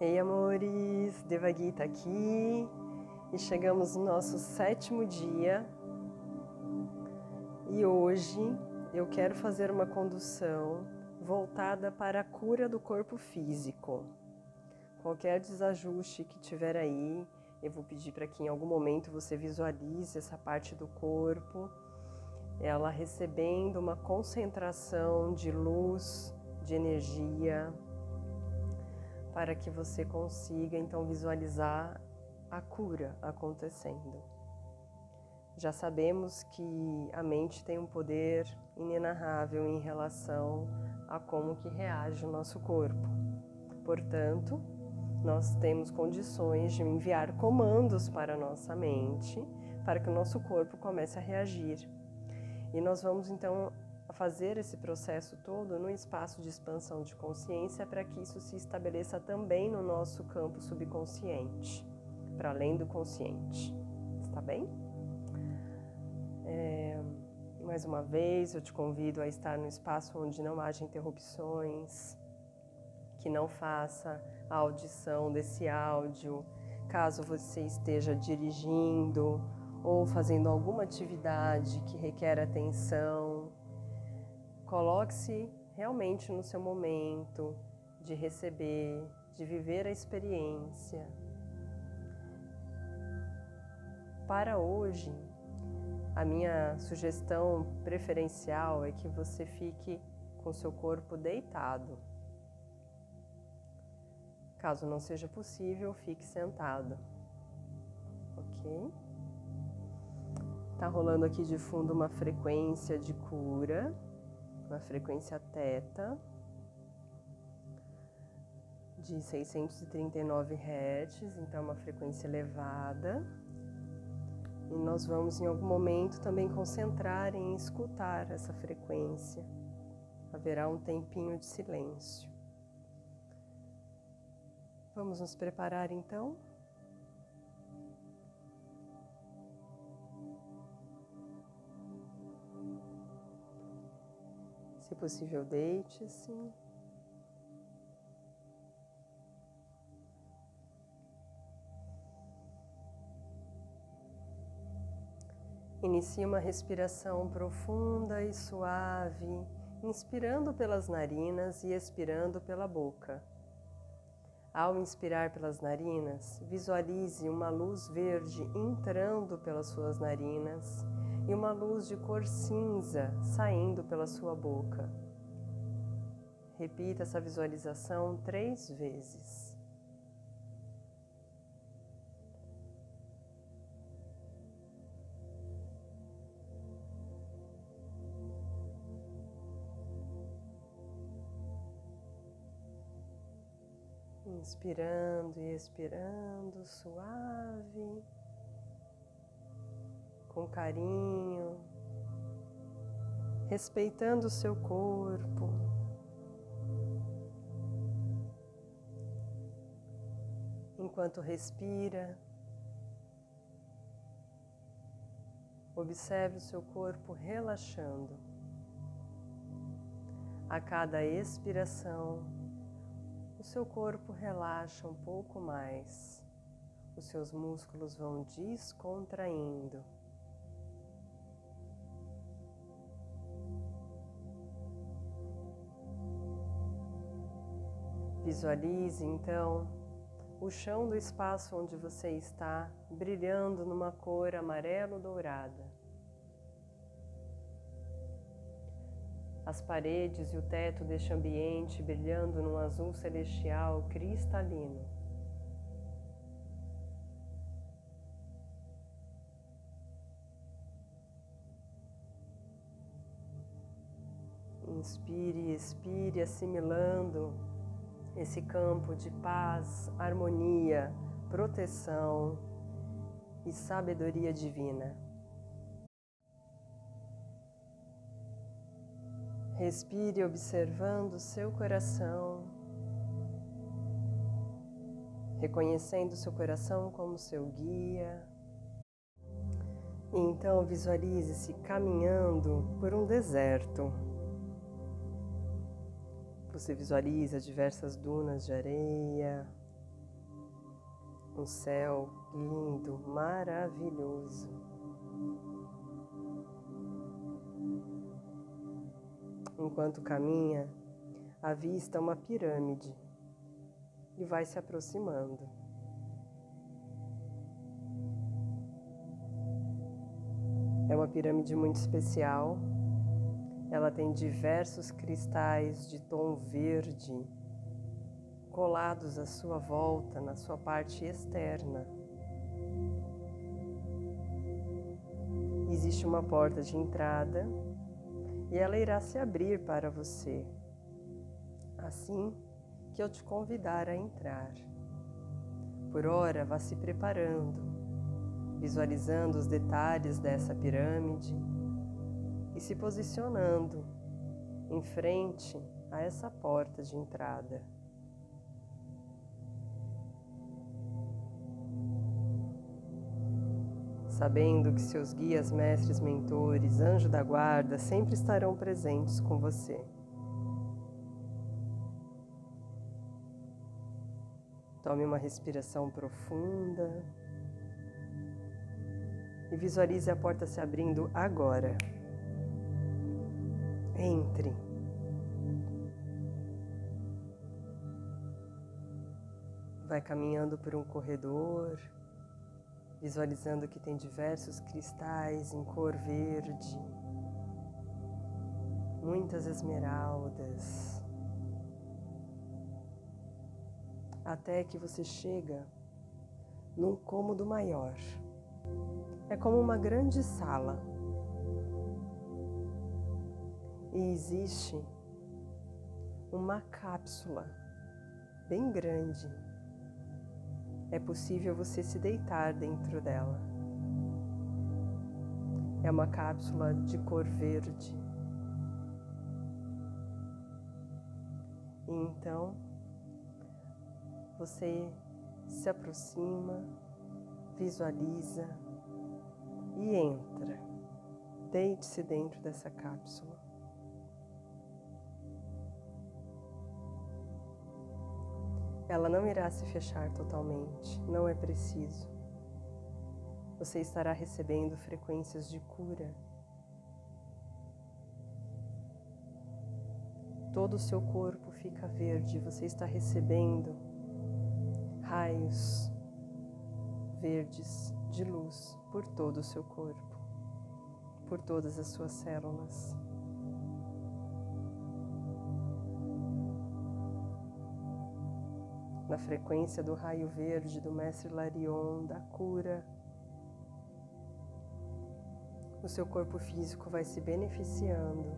Ei, amores, Devagui tá aqui e chegamos no nosso sétimo dia. E hoje eu quero fazer uma condução voltada para a cura do corpo físico. Qualquer desajuste que tiver aí, eu vou pedir para que em algum momento você visualize essa parte do corpo, ela recebendo uma concentração de luz, de energia, para que você consiga então visualizar a cura acontecendo. Já sabemos que a mente tem um poder inenarrável em relação a como que reage o nosso corpo. Portanto, nós temos condições de enviar comandos para a nossa mente para que o nosso corpo comece a reagir. E nós vamos então fazer esse processo todo no espaço de expansão de consciência para que isso se estabeleça também no nosso campo subconsciente, para além do consciente. Está bem? É, mais uma vez, eu te convido a estar no espaço onde não haja interrupções, que não faça a audição desse áudio, caso você esteja dirigindo ou fazendo alguma atividade que requer atenção. Coloque-se realmente no seu momento de receber, de viver a experiência. Para hoje, a minha sugestão preferencial é que você fique com seu corpo deitado. Caso não seja possível, fique sentado. Ok? Tá rolando aqui de fundo uma frequência de cura, uma frequência teta de 639 Hz, então é uma frequência elevada. E nós vamos em algum momento também concentrar em escutar essa frequência. Haverá um tempinho de silêncio. Vamos nos preparar então? Possível, deite-se. Inicie uma respiração profunda e suave, inspirando pelas narinas e expirando pela boca. Ao inspirar pelas narinas, visualize uma luz verde entrando pelas suas narinas e uma luz de cor cinza saindo pela sua boca. Repita essa visualização três vezes. Inspirando e expirando, suave, com carinho, respeitando o seu corpo. Enquanto respira, observe o seu corpo relaxando. A cada expiração, o seu corpo relaxa um pouco mais, os seus músculos vão descontraindo. Visualize então o chão do espaço onde você está brilhando numa cor amarelo-dourada. as paredes e o teto deste ambiente brilhando num azul celestial cristalino. Inspire e expire, assimilando esse campo de paz, harmonia, proteção e sabedoria divina. Respire observando seu coração, reconhecendo seu coração como seu guia. E então visualize-se caminhando por um deserto. Você visualiza diversas dunas de areia, Um céu lindo, maravilhoso. Enquanto caminha, avista uma pirâmide e vai se aproximando. É uma pirâmide muito especial. Ela tem diversos cristais de tom verde colados à sua volta, na sua parte externa. Existe uma porta de entrada e ela irá se abrir para você, assim que eu te convidar a entrar. Por ora, vá se preparando, visualizando os detalhes dessa pirâmide e se posicionando em frente a essa porta de entrada. sabendo que seus guias, mestres, mentores, anjo da guarda sempre estarão presentes com você. Tome uma respiração profunda e visualize a porta se abrindo agora. Entre. Vai caminhando por um corredor visualizando que tem diversos cristais em cor verde, muitas esmeraldas, até que você chega num cômodo maior. É como uma grande sala. E existe uma cápsula bem grande é possível você se deitar dentro dela. É uma cápsula de cor verde. E então você se aproxima, visualiza e entra. Deite-se dentro dessa cápsula. Ela não irá se fechar totalmente, não é preciso. Você estará recebendo frequências de cura. Todo o seu corpo fica verde, você está recebendo raios verdes de luz por todo o seu corpo, por todas as suas células. Na frequência do raio verde do Mestre Larion, da cura. O seu corpo físico vai se beneficiando,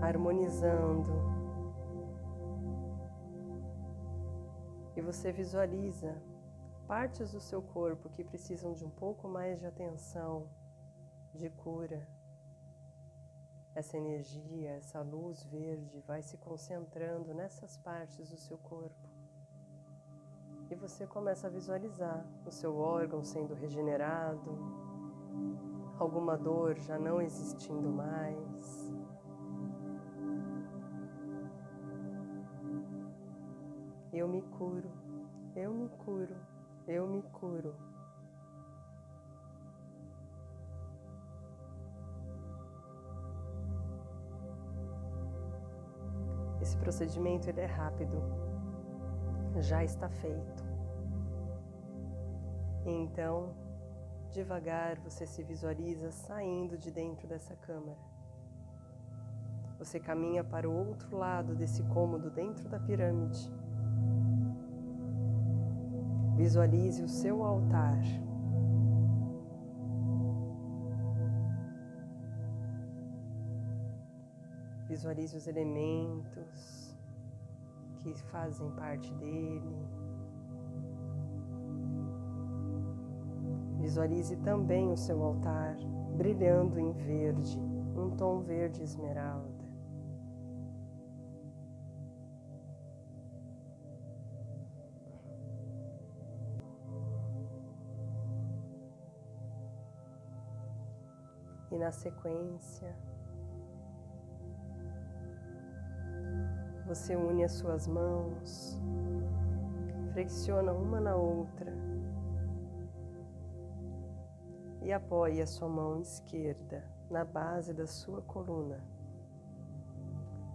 harmonizando. E você visualiza partes do seu corpo que precisam de um pouco mais de atenção, de cura essa energia, essa luz verde vai se concentrando nessas partes do seu corpo. E você começa a visualizar o seu órgão sendo regenerado, alguma dor já não existindo mais. Eu me curo, eu me curo, eu me curo. Procedimento ele é rápido, já está feito. Então, devagar você se visualiza saindo de dentro dessa câmara. Você caminha para o outro lado desse cômodo dentro da pirâmide. Visualize o seu altar. Visualize os elementos que fazem parte dele. Visualize também o seu altar brilhando em verde, um tom verde esmeralda. E na sequência, Você une as suas mãos, flexiona uma na outra e apoie a sua mão esquerda na base da sua coluna,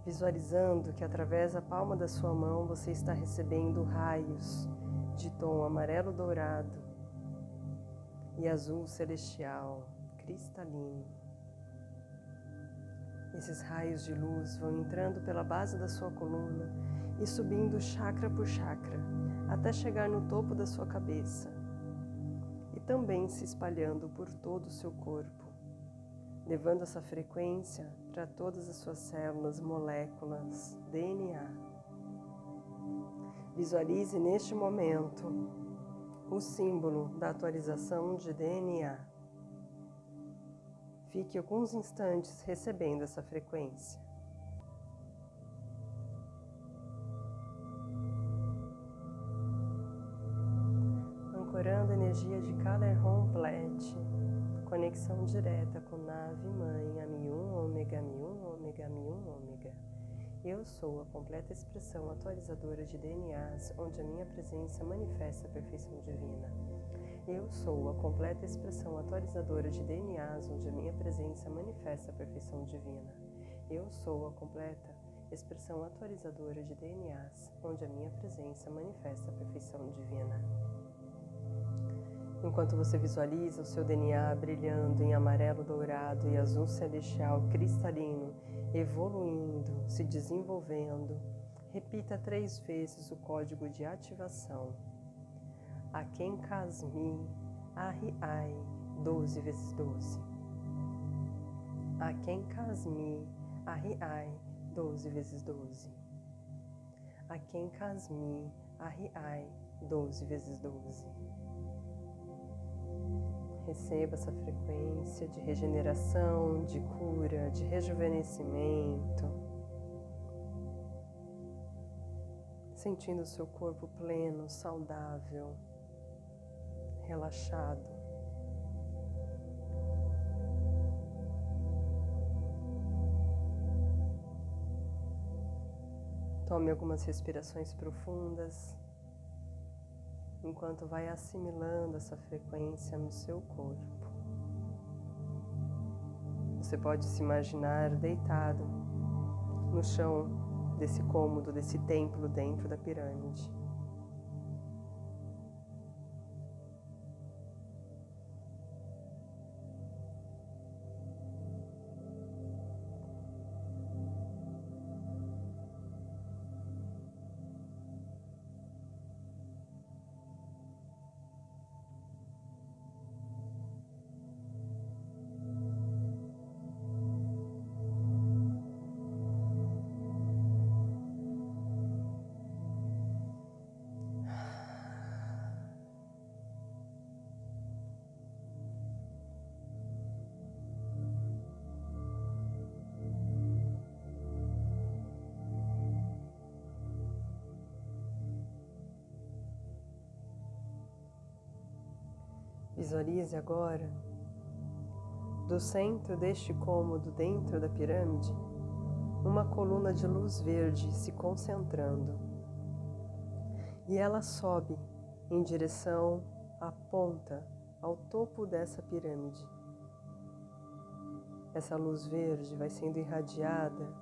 visualizando que através da palma da sua mão você está recebendo raios de tom amarelo dourado e azul celestial cristalino. Esses raios de luz vão entrando pela base da sua coluna e subindo chakra por chakra até chegar no topo da sua cabeça e também se espalhando por todo o seu corpo, levando essa frequência para todas as suas células, moléculas, DNA. Visualize neste momento o símbolo da atualização de DNA. Fique alguns instantes recebendo essa frequência. Ancorando a energia de Calerhon Plet, conexão direta com nave mãe, AMI1, ômega, AMI1, ômega, AMI1, ômega. Eu sou a completa expressão atualizadora de DNAs, onde a minha presença manifesta a perfeição divina. Eu sou a completa expressão atualizadora de DNAs, onde a minha presença manifesta a perfeição divina. Eu sou a completa expressão atualizadora de DNAs, onde a minha presença manifesta a perfeição divina. Enquanto você visualiza o seu DNA brilhando em amarelo dourado e azul celestial cristalino, evoluindo, se desenvolvendo, repita três vezes o código de ativação. Aken Kasmi Ai 12 vezes 12. Aken Kasmi Ai 12 vezes 12. Aken Kasmi Ai 12 vezes 12. Receba essa frequência de regeneração, de cura, de rejuvenescimento. Sentindo o seu corpo pleno, saudável, relaxado. Tome algumas respirações profundas enquanto vai assimilando essa frequência no seu corpo. Você pode se imaginar deitado no chão desse cômodo, desse templo dentro da pirâmide. Visualize agora, do centro deste cômodo dentro da pirâmide, uma coluna de luz verde se concentrando. E ela sobe em direção à ponta, ao topo dessa pirâmide. Essa luz verde vai sendo irradiada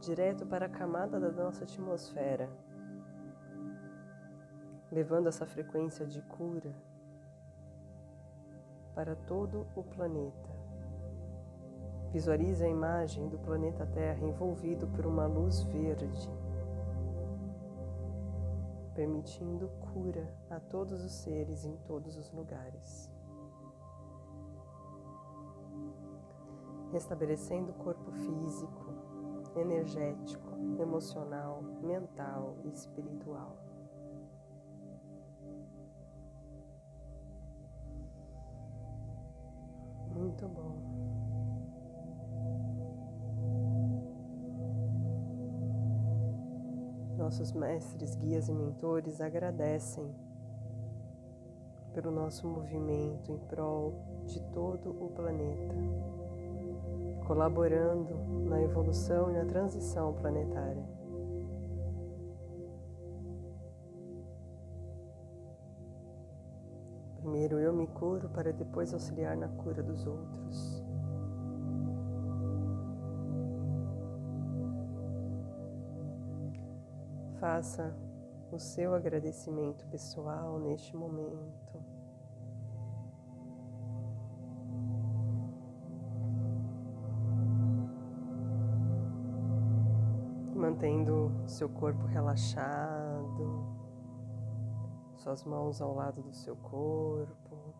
direto para a camada da nossa atmosfera, levando essa frequência de cura para todo o planeta. Visualize a imagem do planeta Terra envolvido por uma luz verde, permitindo cura a todos os seres em todos os lugares. Restabelecendo o corpo físico, energético, emocional, mental e espiritual. Muito bom. Nossos mestres, guias e mentores agradecem pelo nosso movimento em prol de todo o planeta, colaborando na evolução e na transição planetária. Primeiro eu me curo para depois auxiliar na cura dos outros. Faça o seu agradecimento pessoal neste momento. Mantendo seu corpo relaxado, suas mãos ao lado do seu corpo.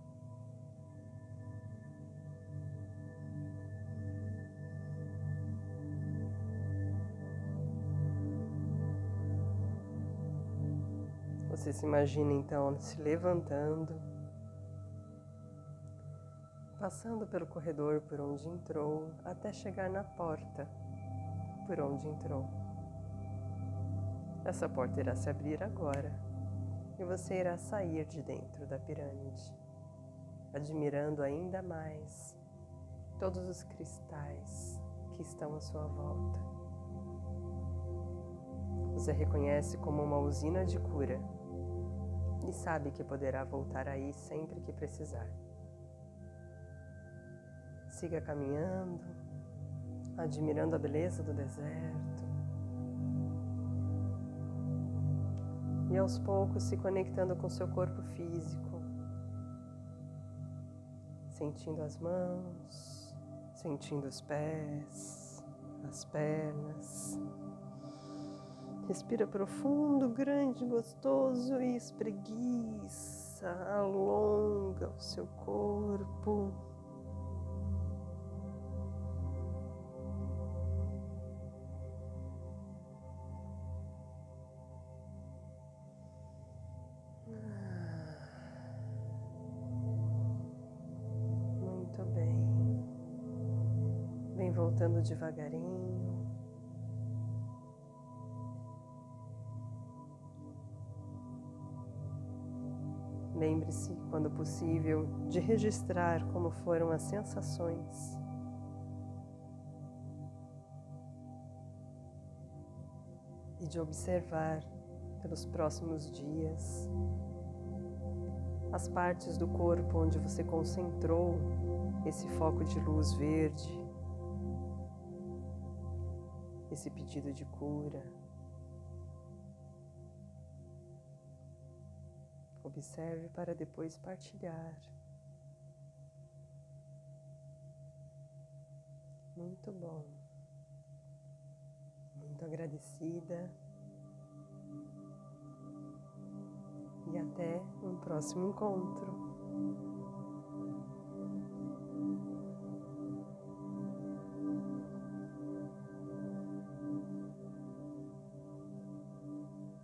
Você se imagina então se levantando, passando pelo corredor por onde entrou, até chegar na porta por onde entrou. Essa porta irá se abrir agora e você irá sair de dentro da pirâmide, admirando ainda mais todos os cristais que estão à sua volta. Você reconhece como uma usina de cura e sabe que poderá voltar aí sempre que precisar. Siga caminhando, admirando a beleza do deserto aos poucos se conectando com seu corpo físico, sentindo as mãos, sentindo os pés, as pernas. Respira profundo, grande, gostoso e espreguiça, alonga o seu corpo. Voltando devagarinho. Lembre-se, quando possível, de registrar como foram as sensações. E de observar pelos próximos dias as partes do corpo onde você concentrou esse foco de luz verde, esse pedido de cura. Observe para depois partilhar. Muito bom. Muito agradecida. E até um próximo encontro.